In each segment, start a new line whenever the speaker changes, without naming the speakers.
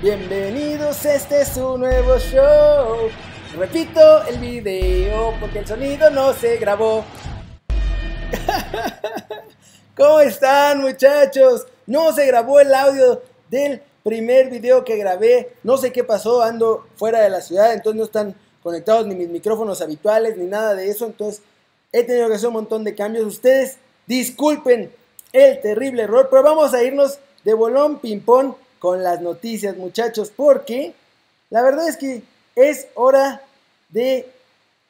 Bienvenidos, este es un nuevo show. Repito el video porque el sonido no se grabó. ¿Cómo están muchachos? No se grabó el audio del primer video que grabé. No sé qué pasó, ando fuera de la ciudad, entonces no están conectados ni mis micrófonos habituales ni nada de eso. Entonces he tenido que hacer un montón de cambios. Ustedes disculpen el terrible error, pero vamos a irnos de bolón ping-pong con las noticias, muchachos, porque la verdad es que es hora de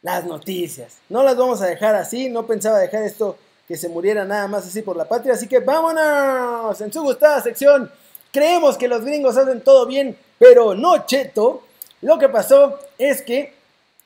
las noticias. No las vamos a dejar así, no pensaba dejar esto que se muriera nada más así por la patria, así que vámonos en su gustada sección. Creemos que los gringos hacen todo bien, pero no cheto. Lo que pasó es que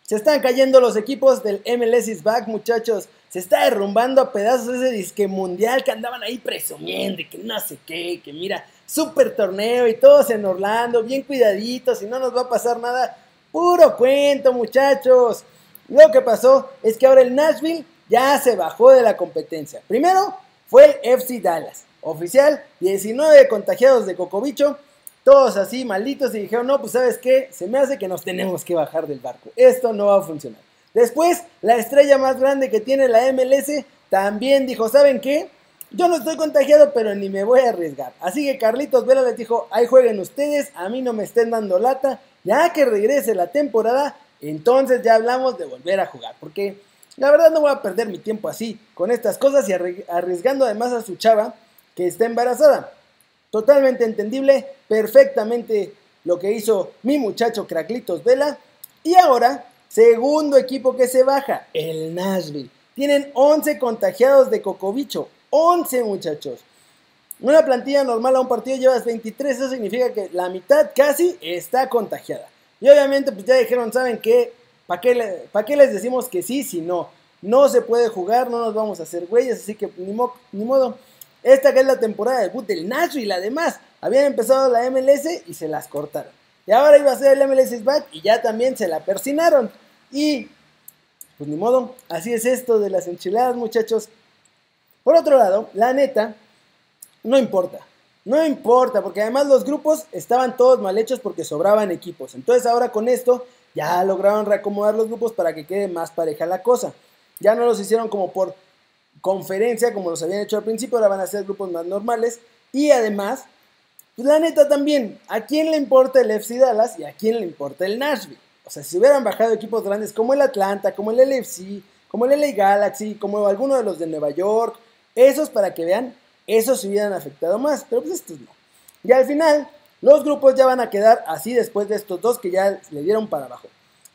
se están cayendo los equipos del MLS is back, muchachos. Se está derrumbando a pedazos ese disque mundial que andaban ahí presumiendo, que no sé qué, que mira, super torneo y todos en Orlando, bien cuidaditos y no nos va a pasar nada. Puro cuento, muchachos. Lo que pasó es que ahora el Nashville ya se bajó de la competencia. Primero fue el FC Dallas. Oficial, 19 contagiados de cocobicho, todos así malditos y dijeron, no, pues sabes qué, se me hace que nos tenemos que bajar del barco. Esto no va a funcionar. Después, la estrella más grande que tiene la MLS también dijo, ¿saben qué? Yo no estoy contagiado, pero ni me voy a arriesgar. Así que Carlitos Vela les dijo, ahí jueguen ustedes, a mí no me estén dando lata. Ya que regrese la temporada, entonces ya hablamos de volver a jugar. Porque la verdad no voy a perder mi tiempo así, con estas cosas y arriesgando además a su chava que está embarazada. Totalmente entendible, perfectamente lo que hizo mi muchacho Craclitos Vela. Y ahora, segundo equipo que se baja, el Nashville. Tienen 11 contagiados de cocobicho. 11 muchachos. Una plantilla normal a un partido llevas 23, eso significa que la mitad casi está contagiada. Y obviamente pues ya dijeron, ¿saben qué? ¿Para qué, qué, les decimos que sí si no? No se puede jugar, no nos vamos a hacer güeyes, así que ni, ni modo. Esta que es la temporada de debut del Nashville, además, habían empezado la MLS y se las cortaron. Y ahora iba a ser el MLS back y ya también se la persinaron. Y, pues ni modo, así es esto de las enchiladas, muchachos. Por otro lado, la neta, no importa. No importa, porque además los grupos estaban todos mal hechos porque sobraban equipos. Entonces ahora con esto ya lograron reacomodar los grupos para que quede más pareja la cosa. Ya no los hicieron como por conferencia, como los habían hecho al principio, ahora van a ser grupos más normales. Y además, pues la neta también, ¿a quién le importa el FC Dallas y a quién le importa el Nashville? O sea, si hubieran bajado equipos grandes como el Atlanta, como el LFC, como el LA Galaxy, como alguno de los de Nueva York, esos para que vean, esos se hubieran afectado más, pero pues estos no. Y al final, los grupos ya van a quedar así después de estos dos que ya le dieron para abajo.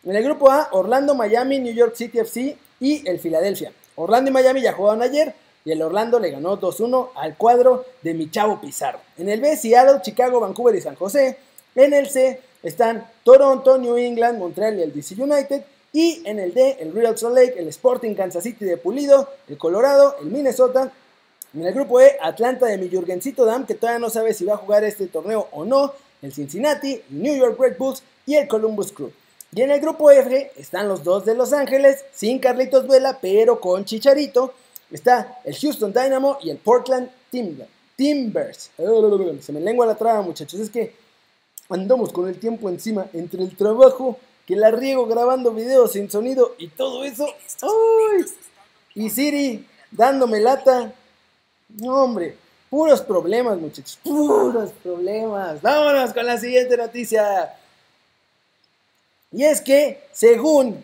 En el grupo A, Orlando, Miami, New York City FC y el Philadelphia. Orlando y Miami ya jugaron ayer y el Orlando le ganó 2-1 al cuadro de mi chavo Pizarro. En el B, Seattle, Chicago, Vancouver y San José. En el C están Toronto, New England, Montreal y el DC United. Y en el D, el Real Salt Lake, el Sporting Kansas City de Pulido, el Colorado, el Minnesota. En el grupo E, Atlanta de mi Jurgencito Dam, que todavía no sabe si va a jugar este torneo o no. El Cincinnati, New York Red Bulls y el Columbus Crew. Y en el grupo F están los dos de Los Ángeles, sin Carlitos Vela, pero con Chicharito. Está el Houston Dynamo y el Portland Timbers. Se me lengua la traba, muchachos. Es que andamos con el tiempo encima entre el trabajo que la riego grabando videos sin sonido y todo eso. ¡Ay! Y Siri dándome lata. No, hombre, puros problemas, muchachos. Puros problemas. Vámonos con la siguiente noticia. Y es que, según,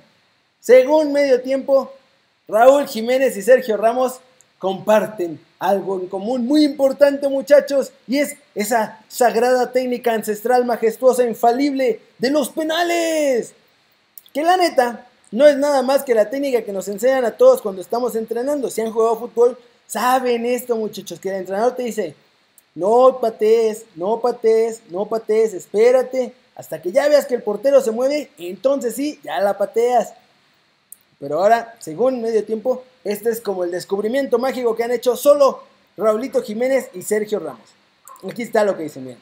según medio tiempo, Raúl Jiménez y Sergio Ramos comparten algo en común muy importante muchachos y es esa sagrada técnica ancestral majestuosa infalible de los penales. Que la neta no es nada más que la técnica que nos enseñan a todos cuando estamos entrenando. Si han jugado fútbol, saben esto muchachos, que el entrenador te dice, no patees, no patees, no patees, espérate, hasta que ya veas que el portero se mueve, entonces sí, ya la pateas. Pero ahora, según medio tiempo, este es como el descubrimiento mágico que han hecho solo Raulito Jiménez y Sergio Ramos. Aquí está lo que dicen bien.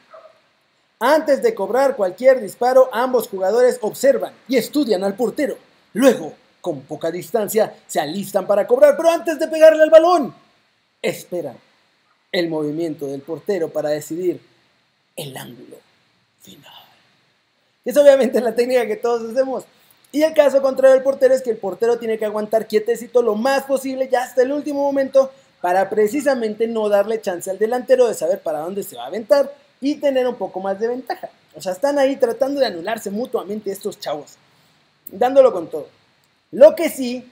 Antes de cobrar cualquier disparo, ambos jugadores observan y estudian al portero. Luego, con poca distancia, se alistan para cobrar, pero antes de pegarle al balón, esperan el movimiento del portero para decidir el ángulo final. Es obviamente la técnica que todos hacemos. Y el caso contrario del portero es que el portero tiene que aguantar quietecito lo más posible ya hasta el último momento para precisamente no darle chance al delantero de saber para dónde se va a aventar y tener un poco más de ventaja. O sea, están ahí tratando de anularse mutuamente estos chavos, dándolo con todo. Lo que sí,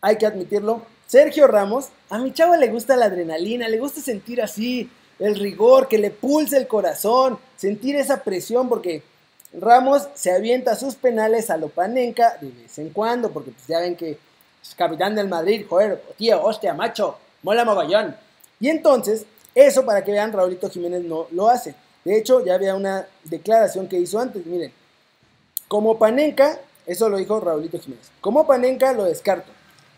hay que admitirlo, Sergio Ramos, a mi chavo le gusta la adrenalina, le gusta sentir así el rigor, que le pulse el corazón, sentir esa presión, porque Ramos se avienta sus penales a Lopanenka de vez en cuando, porque pues ya ven que es capitán del Madrid, joder, tío, hostia, macho, mola mogollón. Y entonces, eso para que vean, Raulito Jiménez no lo hace. De hecho, ya había una declaración que hizo antes, miren. Como Panenka, eso lo dijo Raulito Jiménez. Como Panenka lo descarto.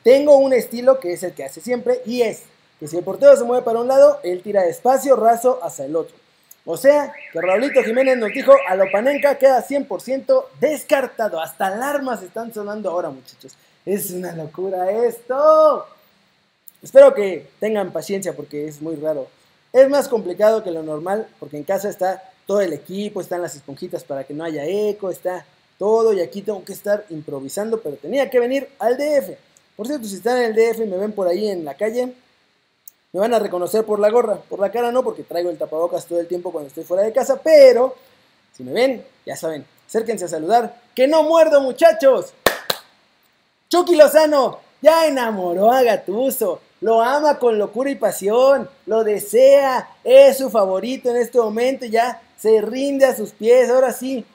Tengo un estilo que es el que hace siempre y es que si el portero se mueve para un lado, él tira despacio, raso hacia el otro. O sea, que Raulito Jiménez nos dijo, a lo Panenka queda 100% descartado. Hasta alarmas están sonando ahora, muchachos. Es una locura esto. Espero que tengan paciencia porque es muy raro. Es más complicado que lo normal porque en casa está todo el equipo, están las esponjitas para que no haya eco, está todo y aquí tengo que estar improvisando, pero tenía que venir al DF. Por cierto, si están en el DF y me ven por ahí en la calle, me van a reconocer por la gorra, por la cara no, porque traigo el tapabocas todo el tiempo cuando estoy fuera de casa, pero si me ven, ya saben, acérquense a saludar. ¡Que no muerdo, muchachos! Chucky Lozano ya enamoró a Gatuso, lo ama con locura y pasión, lo desea, es su favorito en este momento, ya se rinde a sus pies, ahora sí.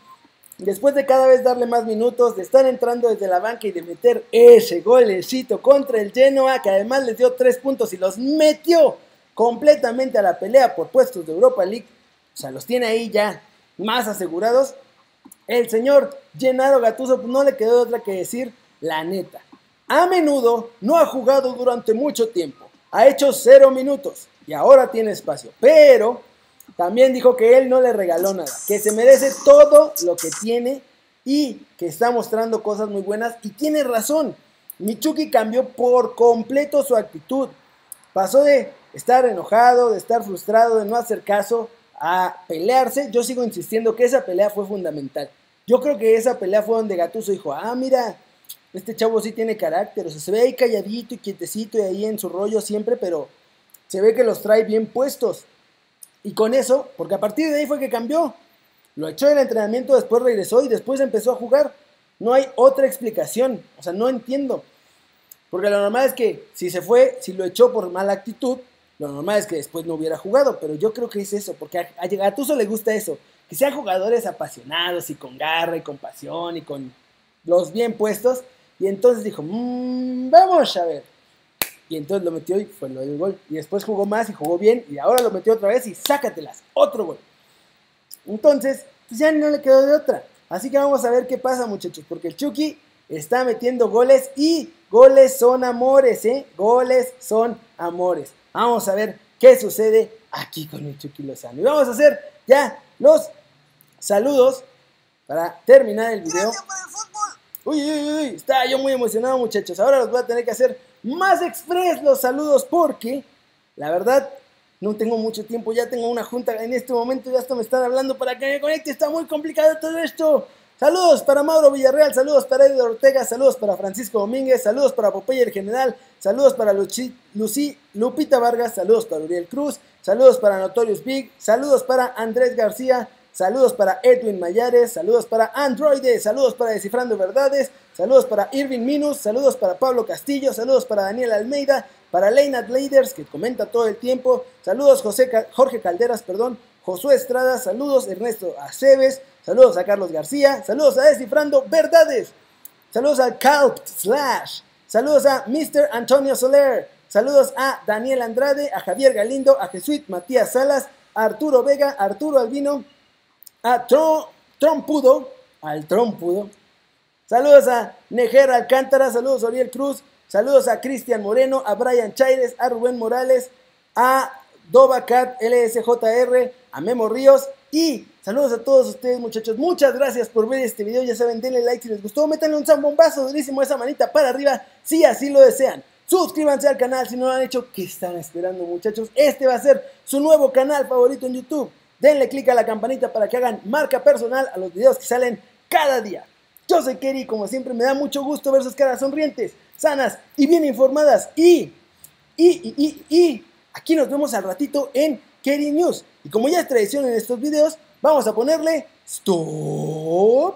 Después de cada vez darle más minutos, de estar entrando desde la banca y de meter ese golecito contra el Genoa, que además les dio tres puntos y los metió completamente a la pelea por puestos de Europa League, o sea, los tiene ahí ya más asegurados. El señor Gennaro Gattuso pues, no le quedó otra que decir la neta. A menudo no ha jugado durante mucho tiempo. Ha hecho cero minutos y ahora tiene espacio. Pero también dijo que él no le regaló nada, que se merece todo lo que tiene y que está mostrando cosas muy buenas. Y tiene razón. Michuki cambió por completo su actitud. Pasó de estar enojado, de estar frustrado, de no hacer caso, a pelearse. Yo sigo insistiendo que esa pelea fue fundamental. Yo creo que esa pelea fue donde Gatuso dijo, ah, mira, este chavo sí tiene carácter, o sea, se ve ahí calladito y quietecito y ahí en su rollo siempre, pero se ve que los trae bien puestos. Y con eso, porque a partir de ahí fue que cambió. Lo echó del entrenamiento, después regresó y después empezó a jugar. No hay otra explicación, o sea, no entiendo. Porque lo normal es que si se fue, si lo echó por mala actitud, lo normal es que después no hubiera jugado, pero yo creo que es eso, porque a, Gatuso le gusta eso, que sean jugadores apasionados y con garra y con pasión y con los bien puestos, y entonces dijo, mmm, vamos a ver. Y entonces lo metió y fue lo del gol. Y después jugó más y jugó bien. Y ahora lo metió otra vez y sácatelas. Otro gol. Entonces, pues ya no le quedó de otra. Así que vamos a ver qué pasa, muchachos. Porque el Chucky está metiendo goles y goles son amores, ¿eh? Goles son amores. Vamos a ver qué sucede aquí con el Chucky Lozano. Y vamos a hacer ya los saludos para terminar el video. Uy, uy, uy, estaba yo muy emocionado muchachos. Ahora los voy a tener que hacer más express los saludos porque la verdad no tengo mucho tiempo. Ya tengo una junta en este momento. Ya hasta me están hablando para que me conecte. Está muy complicado todo esto. Saludos para Mauro Villarreal, saludos para Eddie Ortega, saludos para Francisco Domínguez, saludos para Popeye el General, saludos para Luchi, Lucy, Lupita Vargas, saludos para Uriel Cruz, saludos para Notorious Big, saludos para Andrés García, Saludos para Edwin Mayares, saludos para Androide, saludos para Descifrando Verdades, saludos para Irving Minus, saludos para Pablo Castillo, saludos para Daniel Almeida, para Leinat Leiders, que comenta todo el tiempo, saludos José, Jorge Calderas, perdón, Josué Estrada, saludos Ernesto Aceves, saludos a Carlos García, saludos a Descifrando Verdades, saludos a Calp Slash, saludos a Mr. Antonio Soler, saludos a Daniel Andrade, a Javier Galindo, a Jesuit Matías Salas, Arturo Vega, Arturo Albino, a Trompudo, al Trompudo. Saludos a Nejer Alcántara, saludos a Oriel Cruz, saludos a Cristian Moreno, a Brian Chaires, a Rubén Morales, a Dobacat LSJR, a Memo Ríos y saludos a todos ustedes muchachos. Muchas gracias por ver este video. Ya saben, denle like si les gustó, métanle un zambombazo durísimo esa manita para arriba si así lo desean. Suscríbanse al canal si no lo han hecho. ¿Qué están esperando muchachos? Este va a ser su nuevo canal favorito en YouTube. Denle click a la campanita para que hagan marca personal a los videos que salen cada día. Yo soy Kerry, como siempre me da mucho gusto ver sus caras sonrientes, sanas y bien informadas. Y, y, y, y, y aquí nos vemos al ratito en Kerry News. Y como ya es tradición en estos videos, vamos a ponerle stop.